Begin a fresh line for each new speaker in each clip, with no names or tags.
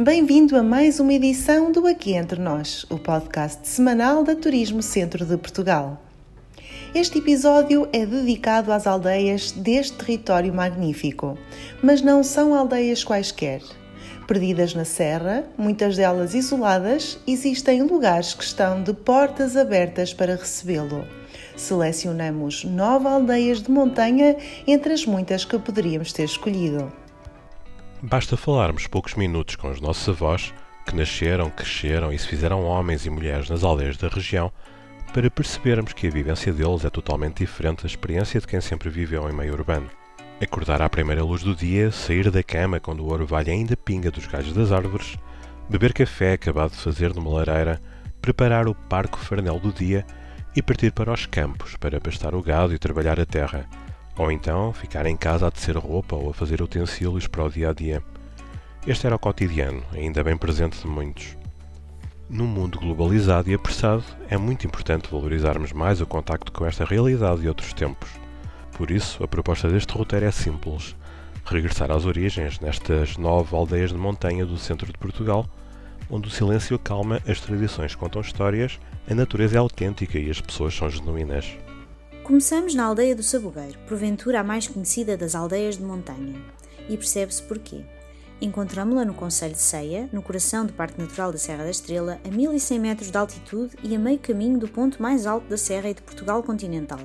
Bem-vindo a mais uma edição do Aqui Entre Nós, o podcast semanal da Turismo Centro de Portugal. Este episódio é dedicado às aldeias deste território magnífico, mas não são aldeias quaisquer. Perdidas na serra, muitas delas isoladas, existem lugares que estão de portas abertas para recebê-lo. Selecionamos nove aldeias de montanha entre as muitas que poderíamos ter escolhido.
Basta falarmos poucos minutos com os nossos avós, que nasceram, cresceram e se fizeram homens e mulheres nas aldeias da região, para percebermos que a vivência deles é totalmente diferente da experiência de quem sempre viveu em meio urbano. Acordar à primeira luz do dia, sair da cama quando o orvalho ainda pinga dos galhos das árvores, beber café acabado de fazer numa lareira, preparar o parco farnel do dia e partir para os campos para pastar o gado e trabalhar a terra, ou então ficar em casa a tecer roupa ou a fazer utensílios para o dia a dia. Este era o cotidiano, ainda bem presente de muitos. Num mundo globalizado e apressado, é muito importante valorizarmos mais o contacto com esta realidade de outros tempos. Por isso, a proposta deste roteiro é simples: regressar às origens nestas nove aldeias de montanha do centro de Portugal, onde o silêncio acalma, as tradições contam histórias, a natureza é autêntica e as pessoas são genuínas.
Começamos na aldeia do Sabugueiro, porventura a mais conhecida das aldeias de montanha, e percebe-se porquê. Encontramos-la no Conselho de Ceia, no coração do Parque Natural da Serra da Estrela, a 1100 metros de altitude e a meio caminho do ponto mais alto da Serra e de Portugal continental.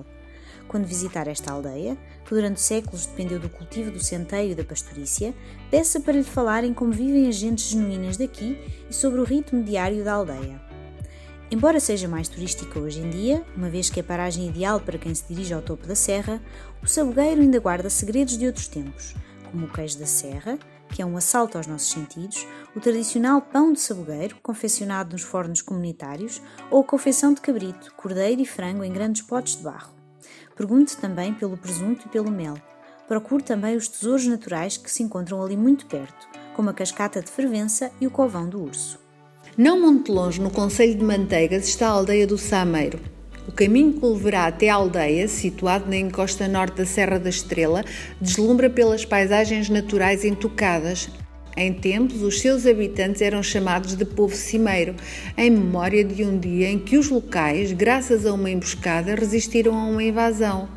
Quando visitar esta aldeia, que durante séculos dependeu do cultivo do centeio e da pastorícia, peça para lhe falarem como vivem as gentes genuínas daqui e sobre o ritmo diário da aldeia. Embora seja mais turística hoje em dia, uma vez que é a paragem ideal para quem se dirige ao topo da serra, o sabugueiro ainda guarda segredos de outros tempos, como o queijo da serra, que é um assalto aos nossos sentidos, o tradicional pão de sabugueiro, confeccionado nos fornos comunitários, ou a confeição de cabrito, cordeiro e frango em grandes potes de barro. Pergunte também pelo presunto e pelo mel. Procure também os tesouros naturais que se encontram ali muito perto, como a cascata de fervença e o covão do urso.
Não muito longe, no Conselho de Manteigas, está a aldeia do Sameiro. O caminho que o levará até a aldeia, situado na encosta norte da Serra da Estrela, deslumbra pelas paisagens naturais intocadas. Em tempos, os seus habitantes eram chamados de povo cimeiro, em memória de um dia em que os locais, graças a uma emboscada, resistiram a uma invasão.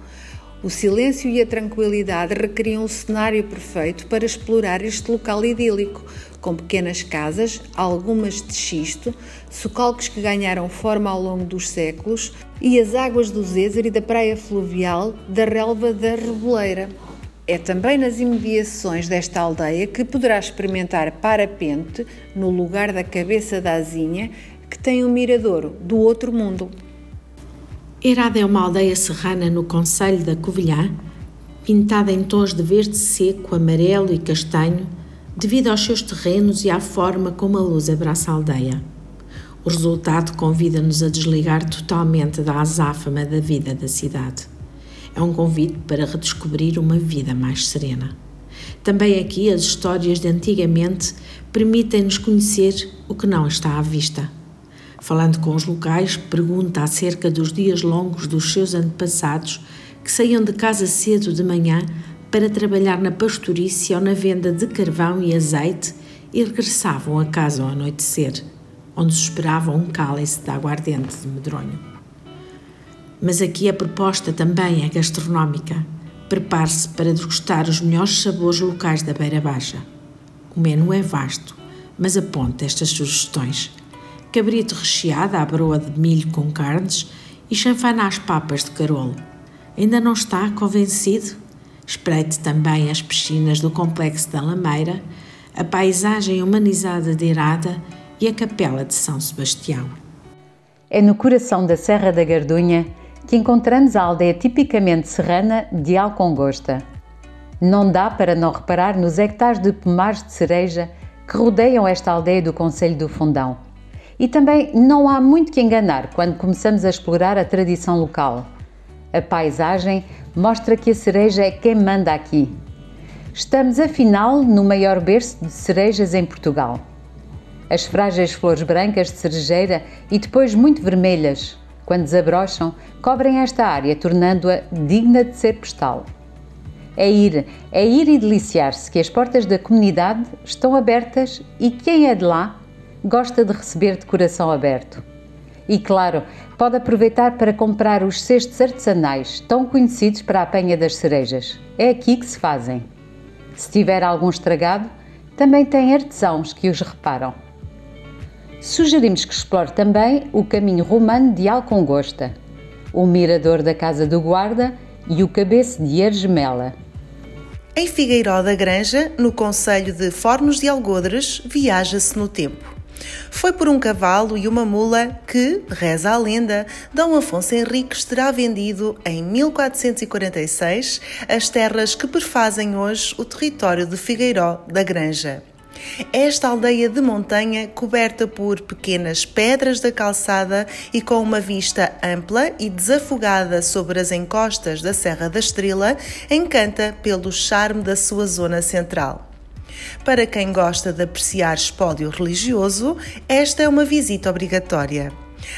O silêncio e a tranquilidade requeriam um cenário perfeito para explorar este local idílico, com pequenas casas, algumas de xisto, socalcos que ganharam forma ao longo dos séculos e as águas do Zézer e da praia fluvial da relva da Reboleira. É também nas imediações desta aldeia que poderá experimentar parapente no lugar da cabeça da azinha que tem o um miradouro do outro mundo.
Herada é uma aldeia serrana no Conselho da Covilhã, pintada em tons de verde seco, amarelo e castanho, devido aos seus terrenos e à forma como a luz abraça a aldeia. O resultado convida-nos a desligar totalmente da azáfama da vida da cidade. É um convite para redescobrir uma vida mais serena. Também aqui as histórias de antigamente permitem-nos conhecer o que não está à vista. Falando com os locais, pergunta acerca dos dias longos dos seus antepassados que saíam de casa cedo de manhã para trabalhar na pastorícia ou na venda de carvão e azeite e regressavam a casa ao anoitecer, onde os esperava um cálice de aguardente de medronho. Mas aqui a proposta também é gastronómica. Prepare-se para degustar os melhores sabores locais da Beira Baixa. O menu é vasto, mas aponta estas sugestões. Cabrito recheado à broa de milho com carnes e chanfana às papas de carolo. Ainda não está convencido? Espreite também as piscinas do Complexo da Lameira, a paisagem humanizada de Irada e a Capela de São Sebastião.
É no coração da Serra da Gardunha que encontramos a aldeia tipicamente serrana de Alcongosta. Não dá para não reparar nos hectares de pomares de cereja que rodeiam esta aldeia do Conselho do Fundão. E também não há muito que enganar quando começamos a explorar a tradição local. A paisagem mostra que a cereja é quem manda aqui. Estamos, afinal, no maior berço de cerejas em Portugal. As frágeis flores brancas de cerejeira e depois muito vermelhas, quando desabrocham, cobrem esta área, tornando-a digna de ser postal. É ir, é ir e deliciar-se que as portas da comunidade estão abertas e quem é de lá gosta de receber de coração aberto. E claro, pode aproveitar para comprar os cestos artesanais tão conhecidos para a apanha das cerejas. É aqui que se fazem. Se tiver algum estragado, também tem artesãos que os reparam. Sugerimos que explore também o caminho romano de Alcongosta, o mirador da Casa do Guarda e o cabeço de Ergemela.
Em Figueiró da Granja, no Conselho de Fornos de Algodres, viaja-se no tempo. Foi por um cavalo e uma mula que, reza a lenda, Dom Afonso Henriques terá vendido em 1446 as terras que perfazem hoje o território de Figueiró da Granja. Esta aldeia de montanha, coberta por pequenas pedras da calçada e com uma vista ampla e desafogada sobre as encostas da Serra da Estrela, encanta pelo charme da sua zona central. Para quem gosta de apreciar espólio religioso, esta é uma visita obrigatória.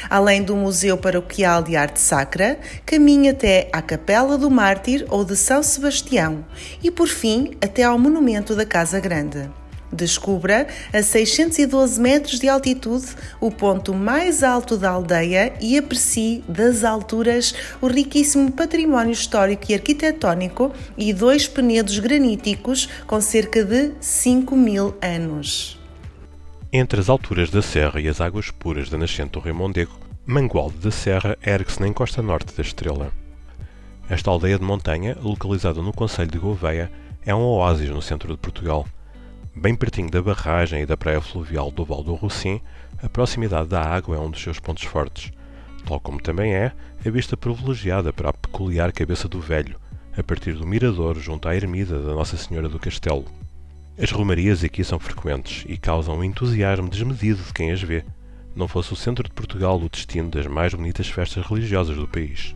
Além do Museu Paroquial de Arte Sacra, caminha até à Capela do Mártir ou de São Sebastião e, por fim, até ao Monumento da Casa Grande. Descubra, a 612 metros de altitude, o ponto mais alto da aldeia e aprecie das alturas o riquíssimo património histórico e arquitetónico e dois penedos graníticos com cerca de 5 mil anos.
Entre as alturas da serra e as águas puras da nascente do Rio Mondego, Mangualde da Serra ergue-se na encosta norte da Estrela. Esta aldeia de montanha, localizada no Conselho de Gouveia, é um oásis no centro de Portugal – Bem pertinho da barragem e da praia fluvial do Val do Rocim, a proximidade da água é um dos seus pontos fortes, tal como também é a vista privilegiada para a peculiar cabeça do velho, a partir do mirador junto à ermida da Nossa Senhora do Castelo. As romarias aqui são frequentes e causam um entusiasmo desmedido de quem as vê. Não fosse o centro de Portugal o destino das mais bonitas festas religiosas do país.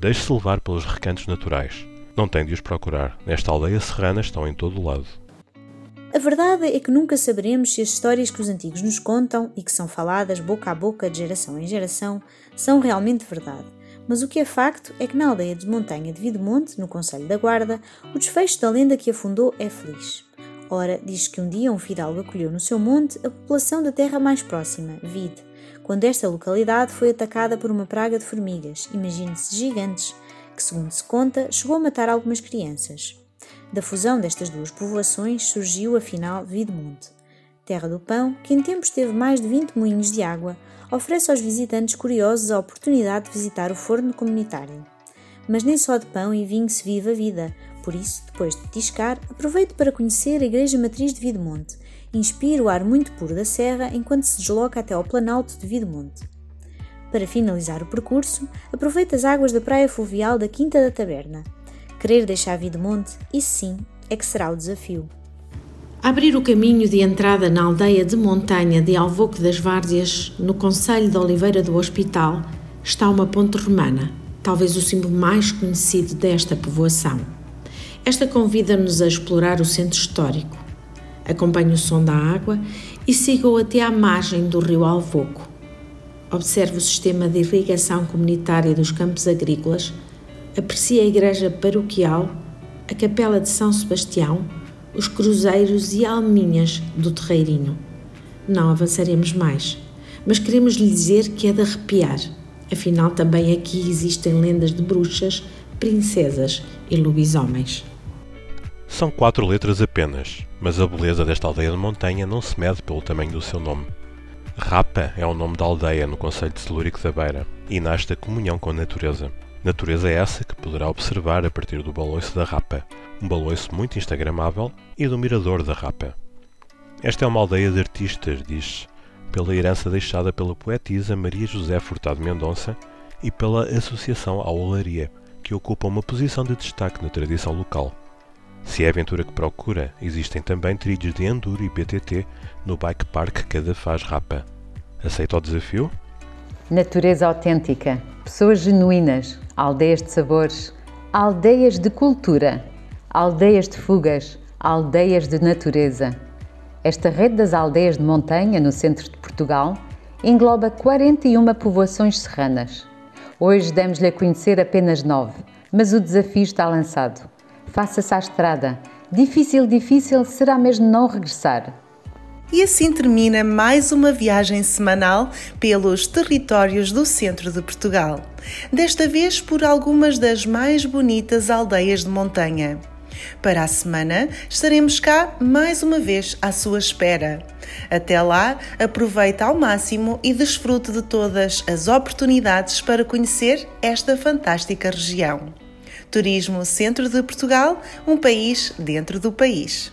Deixe-se levar pelos recantos naturais. Não tem de os procurar. Nesta aldeia serrana estão em todo o lado.
A verdade é que nunca saberemos se as histórias que os antigos nos contam e que são faladas boca a boca de geração em geração são realmente verdade. Mas o que é facto é que na aldeia de Montanha de Videmonte, no Conselho da Guarda, o desfecho da lenda que afundou é feliz. Ora, diz que um dia um fidalgo acolheu no seu monte a população da terra mais próxima, Vide, quando esta localidade foi atacada por uma praga de formigas, imagine-se gigantes, que, segundo se conta, chegou a matar algumas crianças. Da fusão destas duas povoações surgiu afinal Videmonte. Terra do Pão, que em tempos teve mais de 20 moinhos de água, oferece aos visitantes curiosos a oportunidade de visitar o forno comunitário. Mas nem só de pão e vinho se vive a vida, por isso, depois de petiscar, aproveite para conhecer a Igreja Matriz de Videmonte. Inspire o ar muito puro da serra enquanto se desloca até ao Planalto de Videmonte. Para finalizar o percurso, aproveite as águas da praia fluvial da Quinta da Taberna, Querer deixar Videmonte, isso sim, é que será o desafio.
Abrir o caminho de entrada na aldeia de montanha de Alvoque das Várzeas, no Conselho de Oliveira do Hospital, está uma ponte romana, talvez o símbolo mais conhecido desta povoação. Esta convida-nos a explorar o centro histórico. Acompanhe o som da água e siga-o até à margem do rio Alvoco. Observe o sistema de irrigação comunitária dos campos agrícolas aprecia a igreja paroquial, a capela de São Sebastião, os cruzeiros e alminhas do terreirinho. Não avançaremos mais, mas queremos lhe dizer que é de arrepiar. Afinal, também aqui existem lendas de bruxas, princesas e lobisomens.
São quatro letras apenas, mas a beleza desta aldeia de montanha não se mede pelo tamanho do seu nome. Rapa é o nome da aldeia no Conselho de Celúrico da Beira e nasce da comunhão com a natureza. Natureza é essa que poderá observar a partir do baloiço da Rapa, um baloiço muito instagramável, e do mirador da Rapa. Esta é uma aldeia de artistas, diz pela herança deixada pela poetisa Maria José Furtado Mendonça e pela Associação à Olaria, que ocupa uma posição de destaque na tradição local. Se é a aventura que procura, existem também trilhos de Enduro e BTT no Bike Park Cadafaz Rapa. Aceita o desafio?
Natureza autêntica, pessoas genuínas, aldeias de sabores, aldeias de cultura, aldeias de fugas, aldeias de natureza. Esta rede das aldeias de montanha no centro de Portugal engloba 41 povoações serranas. Hoje demos-lhe a conhecer apenas nove, mas o desafio está lançado. Faça-se à estrada. Difícil, difícil será mesmo não regressar.
E assim termina mais uma viagem semanal pelos territórios do centro de Portugal. Desta vez por algumas das mais bonitas aldeias de montanha. Para a semana estaremos cá mais uma vez à sua espera. Até lá, aproveite ao máximo e desfrute de todas as oportunidades para conhecer esta fantástica região. Turismo Centro de Portugal, um país dentro do país.